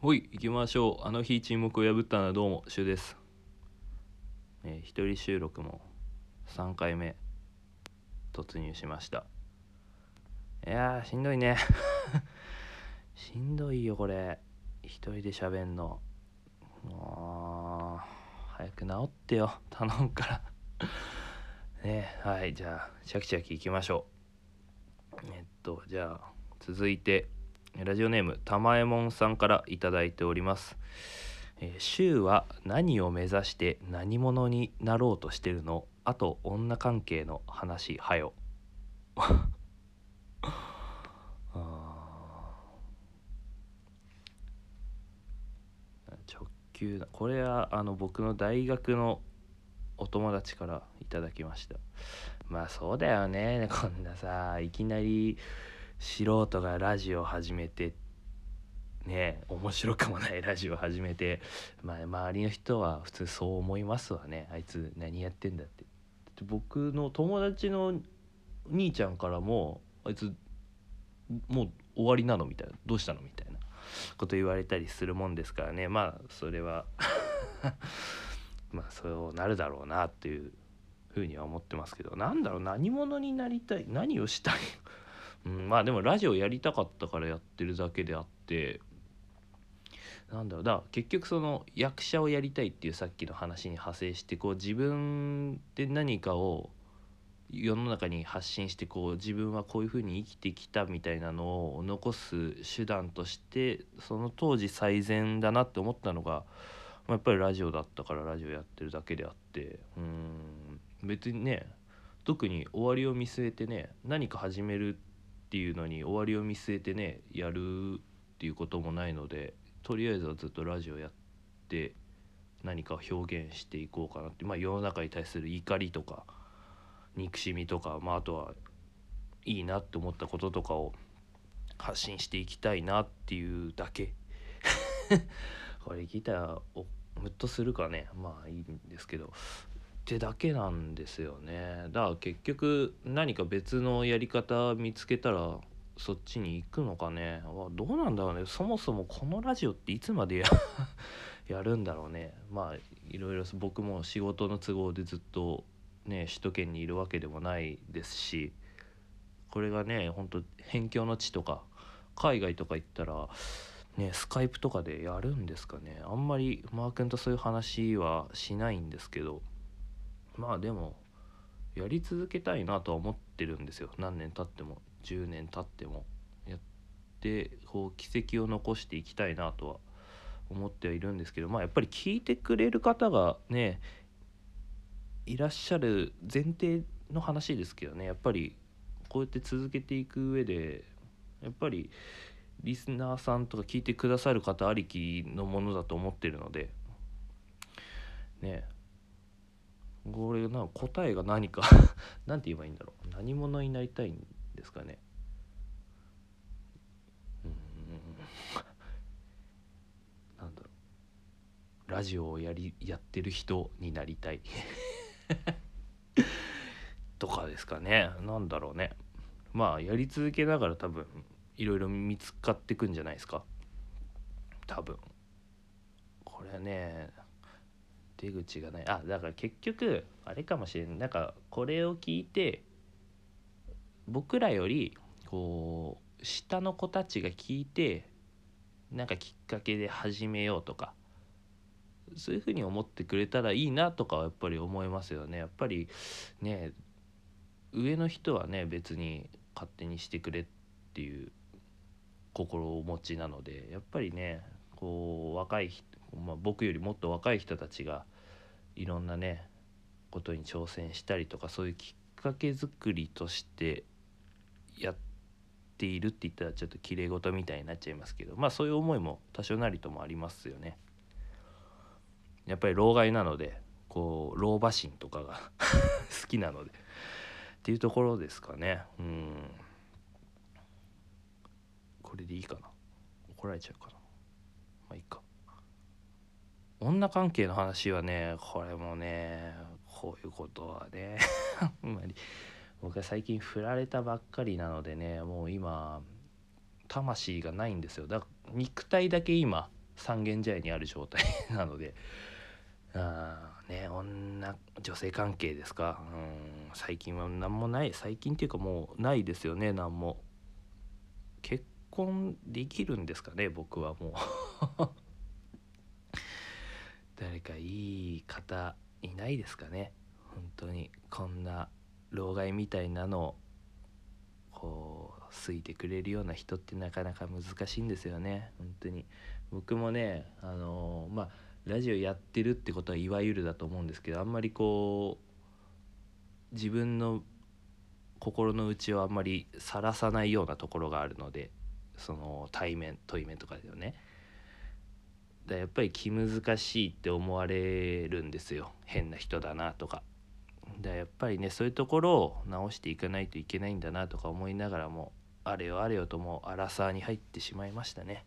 ほい行きましょう。あの日沈黙を破ったのはどうもシュです、えー一人収録も3回目。突入しました。いやしんどいね。しんどいよこれ。一人で喋んの。もう早く治ってよ。頼むから。ねはいじゃあチャキチャキいきましょう。えっとじゃあ続いて。ラジオネームたまえもんさんからいただいております。えー、週は何を目指して何者になろうとしてるの？あと女関係の話はよ。直球なこれはあの僕の大学のお友達からいただきましたまあそうだよねこんなさいきなり素人がラジオ始めてね面白くもないラジオ始めて、まあ、周りの人は普通そう思いますわね。あいつ何やってんだって。僕の友達の兄ちゃんからもあいつもう終わりなのみたいな。どうしたのみたいな。こと言われたりするもんですからね。まあそれは まあそうなるだろうなっていうふうには思ってますけど。なんだろう何者になりたい何をしたい？うん、まあでもラジオやりたかったからやってるだけであってなんだろうだ結局その役者をやりたいっていうさっきの話に派生してこう自分で何かを世の中に発信してこう自分はこういうふうに生きてきたみたいなのを残す手段としてその当時最善だなって思ったのが、まあ、やっぱりラジオだったからラジオやってるだけであってうん別にね特に終わりを見据えてね何か始めるっていうのに終わりを見据えてねやるっていうこともないのでとりあえずはずっとラジオやって何か表現していこうかなって、まあ、世の中に対する怒りとか憎しみとか、まあ、あとはいいなって思ったこととかを発信していきたいなっていうだけ。これ聞いたらおムッとするかね。まあいいんですけど。ってだけなんですよね。だから結局何か別のやり方見つけたらそっちに行くのかね。どうなんだろうね。そもそもこのラジオっていつまでや やるんだろうね。まあいろいろ僕も仕事の都合でずっとね首都圏にいるわけでもないですしこれがねほんと辺境の地とか海外とか行ったらねスカイプとかでやるんですかね。あんまりマー君とそういう話はしないんですけど。まあでもやり続けたいなとは思ってるんですよ。何年経っても10年経っても。やってこう軌跡を残していきたいなとは思ってはいるんですけどまあやっぱり聞いてくれる方がねいらっしゃる前提の話ですけどね。やっぱりこうやって続けていく上でやっぱりリスナーさんとか聞いてくださる方ありきのものだと思ってるのでね。これな答えが何か。なんて言えばいいんだろう。何者になりたいんですかね。うん。なんだろう。ラジオをやりやってる人になりたい。とかですかね。なんだろうね。まあやり続けながら多分いろいろ見つかってくんじゃないですか。多分。これね出口がない。あだから結局あれかもしれないなんかこれを聞いて僕らよりこう下の子たちが聞いてなんかきっかけで始めようとかそういうふうに思ってくれたらいいなとかはやっぱり思いますよね。やっぱりね上の人はね別に勝手にしてくれっていう心をお持ちなのでやっぱりねこう若い人、まあ、僕よりもっと若い人たちがいろんなねことに挑戦したりとかそういうきっかけ作りとしてやっているって言ったらちょっときれい事みたいになっちゃいますけどまあそういう思いも多少なりともありますよね。やっぱり老害なのでこう老婆心とかが 好きなのでっていうところですかね。うん。これでいいかな。怒られちゃうかな。まあいいか。女関係の話はねこれもねこういうことはね あんまり僕は最近振られたばっかりなのでねもう今魂がないんですよ。だから肉体だけ今三軒茶屋にある状態なので。あね女女性関係ですか。うん最近は何もない。最近っていうかもうないですよね何も。結婚できるんですかね僕はもう。誰かいい方いないですかね？本当に。こんな老害みたいなのをこう好いてくれるような人ってなかなか難しいんですよね。本当に。僕もねあのまあラジオやってるってことはいわゆるだと思うんですけどあんまりこう自分の心の内をあんまりさらさないようなところがあるのでその対面対面とかでね。だやっぱり気難しいって思われるんですよ。変な人だなとか。だやっぱりねそういうところを直していかないといけないんだなとか思いながらもあれよあれよともうアラサーに入ってしまいましたね。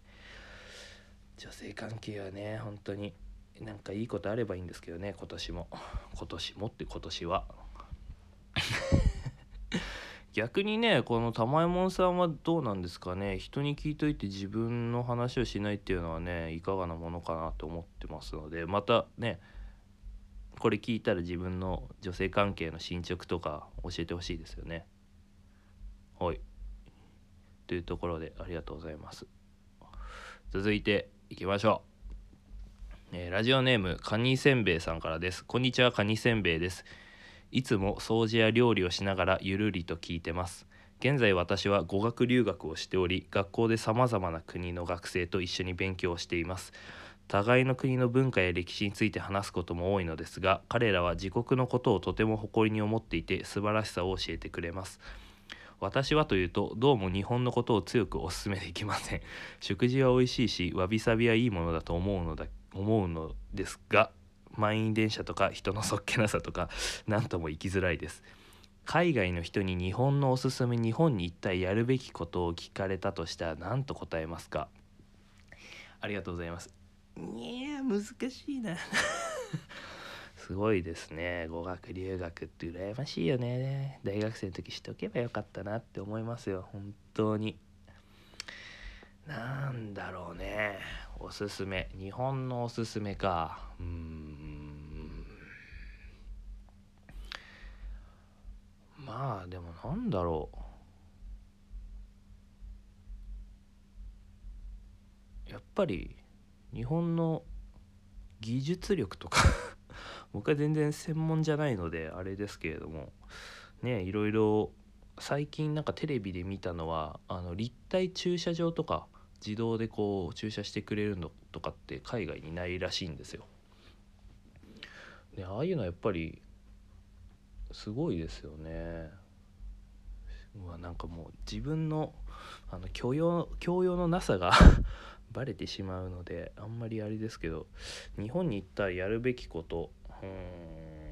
女性関係はね本当になんかいいことあればいいんですけどね今年も。今年もって今年は。逆にねこの玉右衛門さんはどうなんですかね。人に聞いといて自分の話をしないっていうのはねいかがなものかなと思ってますのでまたねこれ聞いたら自分の女性関係の進捗とか教えてほしいですよね。はい。というところでありがとうございます。続いていきましょう、えーラジオネームカニせんべいさんからです。こんにちはカニせんべいです。いつも掃除や料理をしながらゆるりと聞いてます。現在私は語学留学をしており学校でさまざまな国の学生と一緒に勉強をしています。互いの国の文化や歴史について話すことも多いのですが彼らは自国のことをとても誇りに思っていて素晴らしさを教えてくれます。私はというとどうも日本のことを強くお勧めできません。食事は美味しいしわびさびはいいものだと思うのだ思うのですが満員電車とか人のそっけなさとか 何とも生きづらいです。海外の人に日本のおすすめ日本に一体やるべきことを聞かれたとしたら何と答えますか？ありがとうございます。いや難しいな。すごいですね。語学留学って羨ましいよね。大学生の時しとけばよかったなって思いますよ。本当に。なんだろうね。おすすめ。日本のおすすめか。うん。まあでもなんだろう。やっぱり日本の技術力とか 僕は全然専門じゃないのであれですけれども。ねいろいろ最近なんかテレビで見たのはあの立体駐車場とか。自動でこう駐車してくれるのとかって海外にないらしいんですよ。でああいうのはやっぱりすごいですよね。うわなんかもう自分のあの教養教養のなさが バレてしまうのであんまりあれですけど日本に行ったらやるべきことうん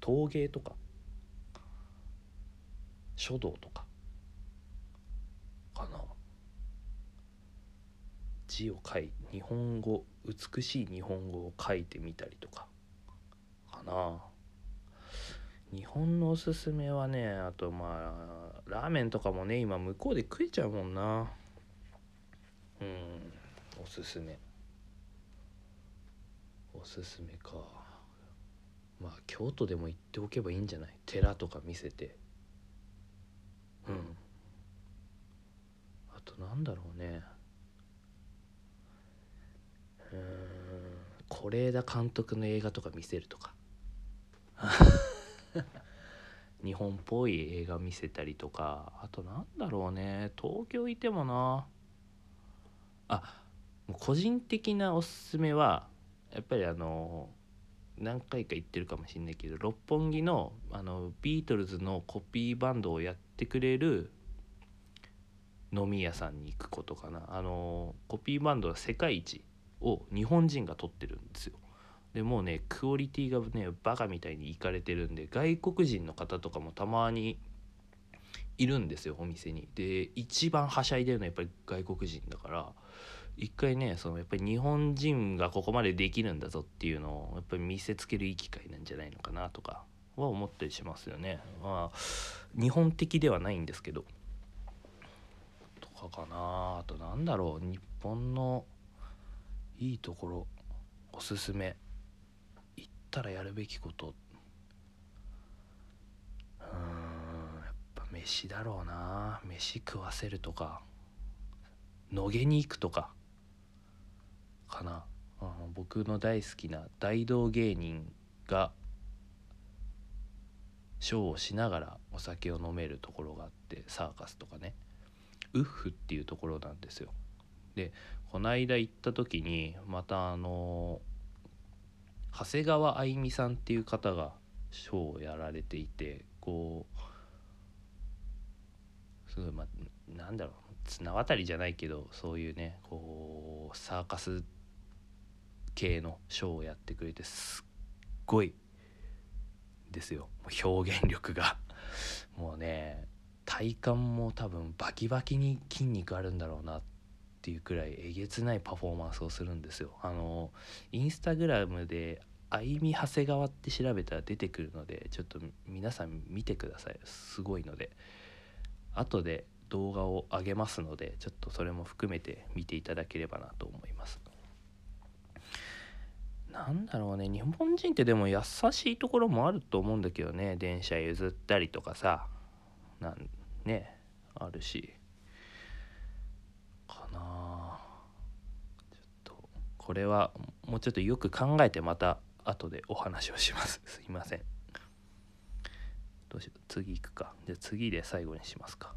陶芸とか書道とかかな字を書い日本語美しい日本語を書いてみたりとか。かな。日本のおすすめはねあとまあラーメンとかもね今向こうで食えちゃうもんな。うんおすすめ。おすすめか。まあ京都でも行っておけばいいんじゃない？寺とか見せて。うん。あとなんだろうね。是枝監督の映画とか見せるとか。日本っぽい映画見せたりとか。あとなんだろうね。東京いてもな。あもう個人的なおすすめはやっぱりあの何回か言ってるかもしれないけど六本木のあのビートルズのコピーバンドをやってくれる飲み屋さんに行くことかな。あのコピーバンドは世界一を日本人が取ってるんですよ。でもうねクオリティがねバカみたいにいかれてるんで外国人の方とかもたまにいるんですよお店に。で一番はしゃいでるのはやっぱり外国人だから一回ねそのやっぱり日本人がここまでできるんだぞっていうのをやっぱり見せつけるいい機会なんじゃないのかなとかは思ったりしますよね。まあ日本的ではないんですけど。とかかな。あとなんだろう日本のいいところおすすめ行ったらやるべきこと。うーんやっぱ飯だろうな。飯食わせるとか野毛に行くとかかな。あの僕の大好きな大道芸人がショーをしながらお酒を飲めるところがあってサーカスとかね。ウッフっていうところなんですよ。でこの間行った時にまたあの長谷川あいみさんっていう方がショーをやられていてこうすごいまなんだろう綱渡りじゃないけどそういうねこうサーカス系のショーをやってくれてすっごいですよ。表現力が。もうね体幹も多分バキバキに筋肉あるんだろうなってていうくらいえげつないパフォーマンスをするんですよ。あのインスタグラムで「あいみ長谷川」って調べたら出てくるのでちょっと皆さん見てください。すごいので。後で動画を上げますのでちょっとそれも含めて見ていただければなと思います。なんだろうね。日本人ってでも優しいところもあると思うんだけどね。電車譲ったりとかさ。なんね。あるしかなちょっとこれはもうちょっとよく考えてまた後でお話をします。すいません。どうしよう。次行くか。じゃあ次で最後にしますか。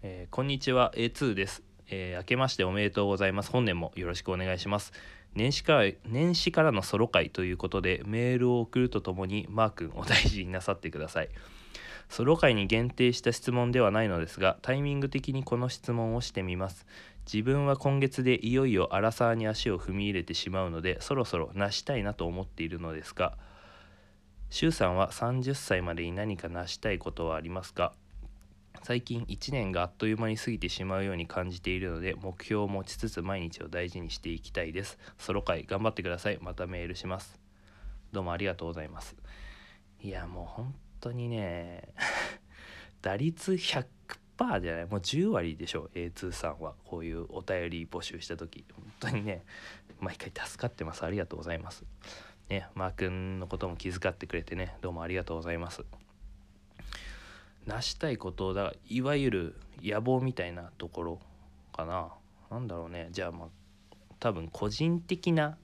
えーこんにちは。A2 です、えー明けましておめでとうございます。本年もよろしくお願いします。年始から年始からのソロ会ということでメールを送るとともにマー君お大事になさってください。ソロ会に限定した質問ではないのですがタイミング的にこの質問をしてみます。自分は今月でいよいよアラサーに足を踏み入れてしまうのでそろそろ成したいなと思っているのですが周さんは30歳までに何か成したいことはありますか？最近1年があっという間に過ぎてしまうように感じているので目標を持ちつつ毎日を大事にしていきたいです。ソロ会頑張ってください。またメールします。どうもありがとうございます。いやもう本当にね 打率100%じゃない？もう10割でしょ？A2 さんはこういうお便り募集した時。本当にね毎回助かってます。ありがとうございます。ねマー君のことも気遣ってくれてねどうもありがとうございます。成したいことだいわゆる野望みたいなところかな。なんだろうね。じゃあまあ多分個人的な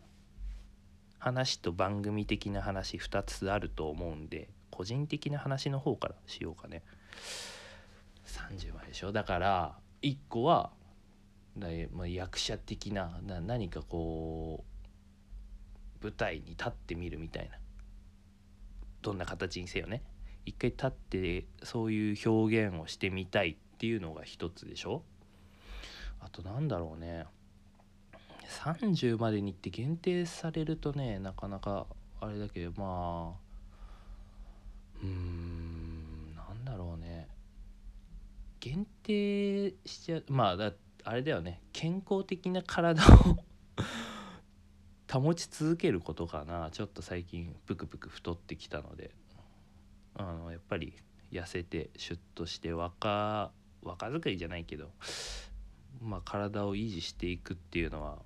話と番組的な話2つあると思うんで個人的な話の方からしようかね。30までしょ。だから1個はだいまあ、役者的なな何かこう舞台に立ってみるみたいな。どんな形にせよね。一回立ってそういう表現をしてみたいっていうのが一つでしょ。あとなんだろうね。30までにって限定されるとねなかなかあれだけどまあうんなんだろうね。限定しちゃうまあだあれだよね。健康的な体を 保ち続けることかな。ちょっと最近ぷくぷく太ってきたので。あのやっぱり痩せてシュッとして若若作りじゃないけどまあ体を維持していくっていうのは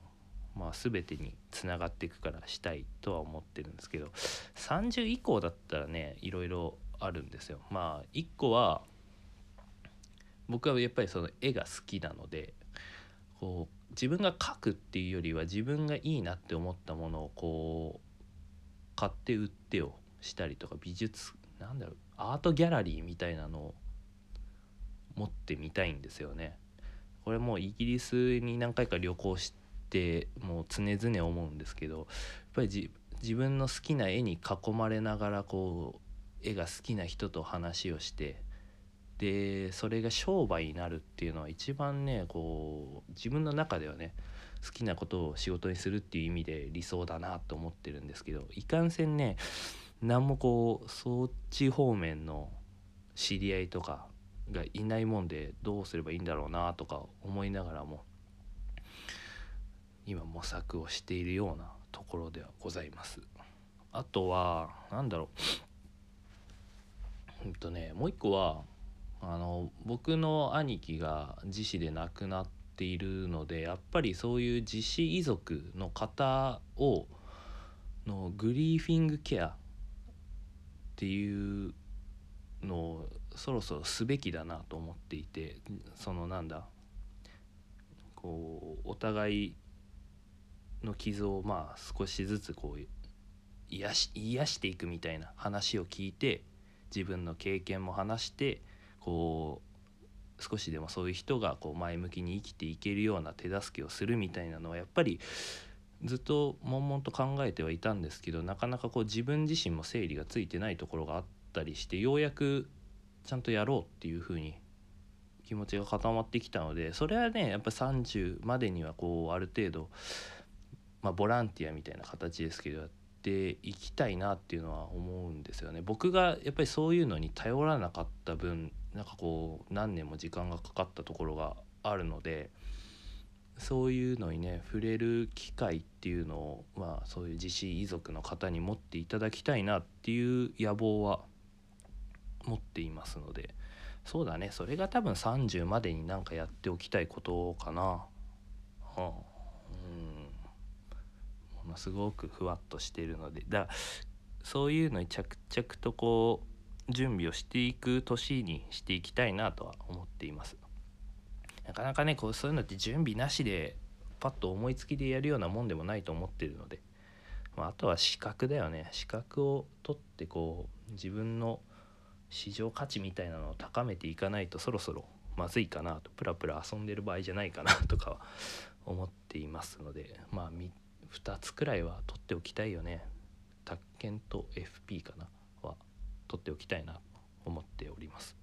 まあ全てにつながっていくからしたいとは思ってるんですけど30以降だったらねいろいろあるんですよ。まあ1個は僕はやっぱりその絵が好きなのでこう自分が描くっていうよりは自分がいいなって思ったものをこう買って売ってをしたりとか美術なんだろうアートギャラリーみたいなのを持ってみたいんですよね。これもうイギリスに何回か旅行してもう常々思うんですけどやっぱり自分の好きな絵に囲まれながらこう絵が好きな人と話をしてでそれが商売になるっていうのは一番ねこう自分の中ではね好きなことを仕事にするっていう意味で理想だなと思ってるんですけどいかんせんね何もこうそっち方面の知り合いとかがいないもんでどうすればいいんだろうなとか思いながらも今模索をしているようなところではございます。あとは何だろううんとねもう一個はあの僕の兄貴が自死で亡くなっているのでやっぱりそういう自死遺族の方をのグリーフィングケアっていうのをそろそろすべきだなと思っていてそのなんだこうお互いの傷をまあ少しずつこう癒し癒していくみたいな話を聞いて自分の経験も話してこう少しでもそういう人がこう前向きに生きていけるような手助けをするみたいなのはやっぱりずっと悶々と考えてはいたんですけどなかなかこう自分自身も整理がついてないところがあったりしてようやくちゃんとやろうっていうふうに気持ちが固まってきたのでそれはねやっぱ30までにはこうある程度、まあ、ボランティアみたいな形ですけどやっていきたいなっていうのは思うんですよね。僕がやっぱりそういうのに頼らなかった分なんかこう何年も時間がかかったところがあるのでそういうのにね触れる機会っていうのをまあそういう自死遺族の方に持っていただきたいなっていう野望は持っていますのでそうだねそれが多分30までになんかやっておきたいことかな。はあ、もすごくふわっとしているのでだそういうのに着々とこう準備をしていく年にしていきたいなとは思っています。なかなかねこうそういうのって準備なしでパッと思いつきでやるようなもんでもないと思ってるので、まあ、あとは資格だよね資格を取ってこう自分の市場価値みたいなのを高めていかないとそろそろまずいかなとプラプラ遊んでる場合じゃないかなとかは思っていますのでまあ3 2つくらいは取っておきたいよね。宅建と FP かなは取っておきたいなと思っております。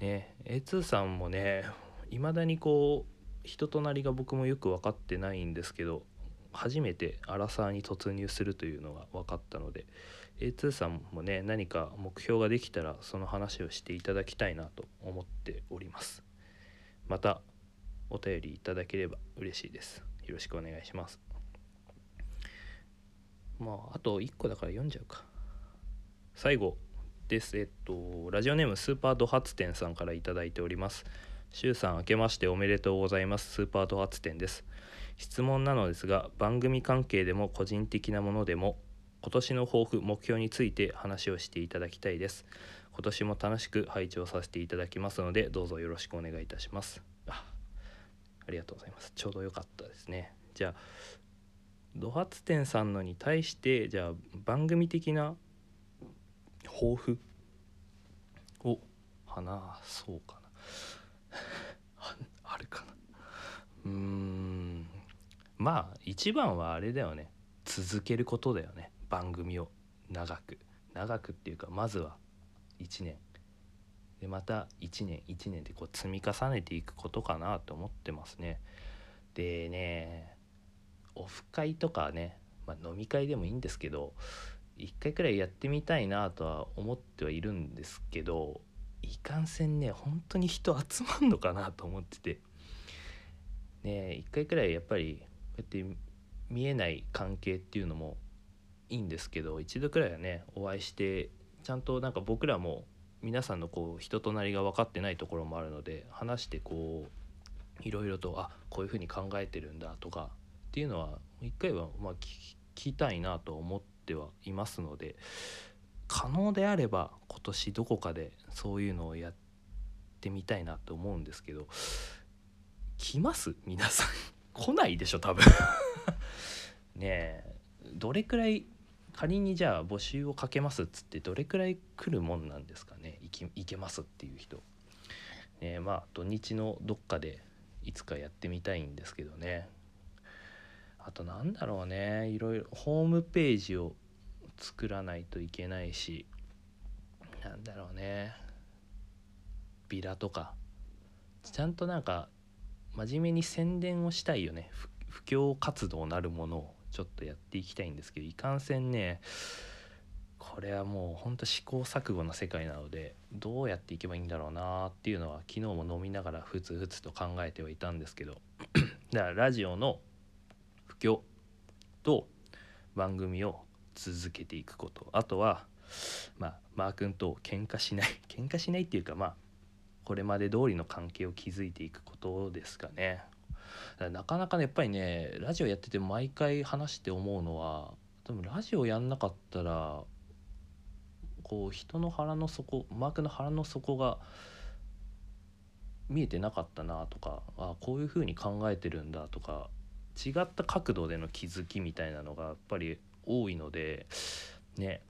ね A2 さんもねいまだにこう人となりが僕もよく分かってないんですけど初めてアラサーに突入するというのが分かったので A2 さんもね何か目標ができたらその話をしていただきたいなと思っております。またお便りいただければ嬉しいです。よろしくお願いします。まああと1個だから読んじゃうか。最後です。えっとラジオネームスーパード発展さんから頂いております。しゅうさん明けましておめでとうございます。スーパード発展です。質問なのですが番組関係でも個人的なものでも今年の抱負目標について話をしていただきたいです。今年も楽しく拝聴させていただきますのでどうぞよろしくお願いいたします。ありがとうございます。ちょうど良かったですね。じゃあド発展さんのに対してじゃあ番組的な抱負を話そうかな。あるかな。うーん。まあ一番はあれだよね。続けることだよね。番組を。長く。長くっていうかまずは1年。でまた1年1年でこう積み重ねていくことかなと思ってますね。でねオフ会とかね、まあ、飲み会でもいいんですけど1回くらいやってみたいなとは思ってはいるんですけどいかんせんね本当に人集まんのかなと思ってて。ね1回くらいやっぱりこうやって見えない関係っていうのもいいんですけど一度くらいはねお会いしてちゃんとなんか僕らも皆さんのこう人となりが分かってないところもあるので話してこういろいろとあこういうふうに考えてるんだとかっていうのは一回はま聞きたいなと思ってはいますので可能であれば今年どこかでそういうのをやってみたいなと思うんですけど来ます？皆さん。来ないでしょ多分。ねえどれくらい仮にじゃあ募集をかけますっつってどれくらい来るもんなんですかね？行けますっていう人、ね、まあ土日のどっかでいつかやってみたいんですけどね。あとなんだろうね。いろいろホームページを作らないといけないし。なんだろうね。ビラとか。ちゃんとなんか真面目に宣伝をしたいよね。布教活動なるものを。ちょっとやっていきたいんですけどいかんせんねこれはもうほんと試行錯誤の世界なのでどうやっていけばいいんだろうなっていうのは昨日も飲みながらふつふつと考えてはいたんですけど だからラジオの布教と番組を続けていくことあとはまあマー君と喧嘩しない喧嘩しないっていうかまあこれまで通りの関係を築いていくことですかね。なかなかねやっぱりねラジオやってて毎回話して思うのは多分ラジオやんなかったらこう人の腹の底マークの腹の底が見えてなかったなとかあこういうふうに考えてるんだとか違った角度での気づきみたいなのがやっぱり多いのでね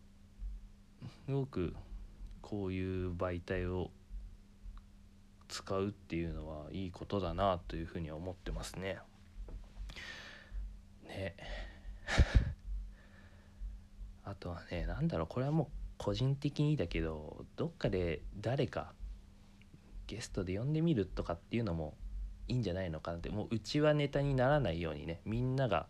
すごくこういう媒体を使うっていうのはいいことだなというふうに思ってますね。ね あとはね何だろうこれはもう個人的にだけどどっかで誰かゲストで呼んでみるとかっていうのもいいんじゃないのかなってもううちはネタにならないようにねみんなが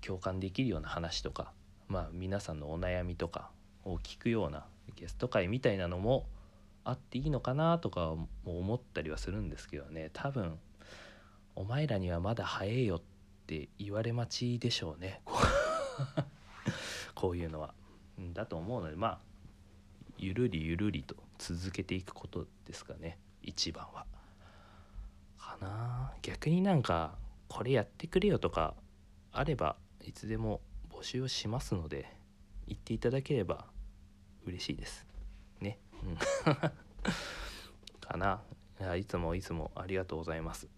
共感できるような話とかまあ皆さんのお悩みとかを聞くようなゲスト会みたいなのもあっていいのかなとかも思ったりはするんですけどね。多分お前らにはまだ早えよって言われ待ちでしょうね。こういうのは。だと思うのでまあゆるりゆるりと続けていくことですかね。一番は。かな。逆になんかこれやってくれよとかあればいつでも募集をしますので言っていただければ嬉しいです。かな。いつもいつもありがとうございます。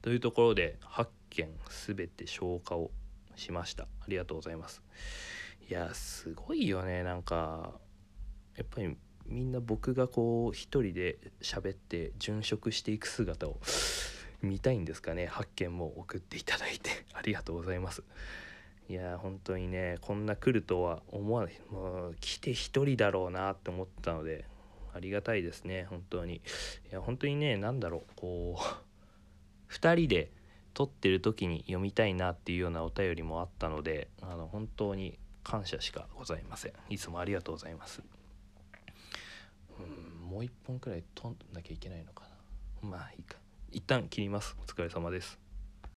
というところで8件全て消化をしました。ありがとうございます。いやすごいよね。なんかやっぱりみんな僕がこう一人で喋って殉職していく姿を見たいんですかね。発見も送っていただいて。ありがとうございます。いや本当にねこんな来るとは思わない。もう来て一人だろうなって思ったのでありがたいですね本当に。いや本当にね何だろうこう2人で撮ってる時に読みたいなっていうようなお便りもあったのであの本当に感謝しかございません。いつもありがとうございます。うんもう一本くらい飛んなきゃいけないのかな。まあいいか。一旦切ります。お疲れ様です。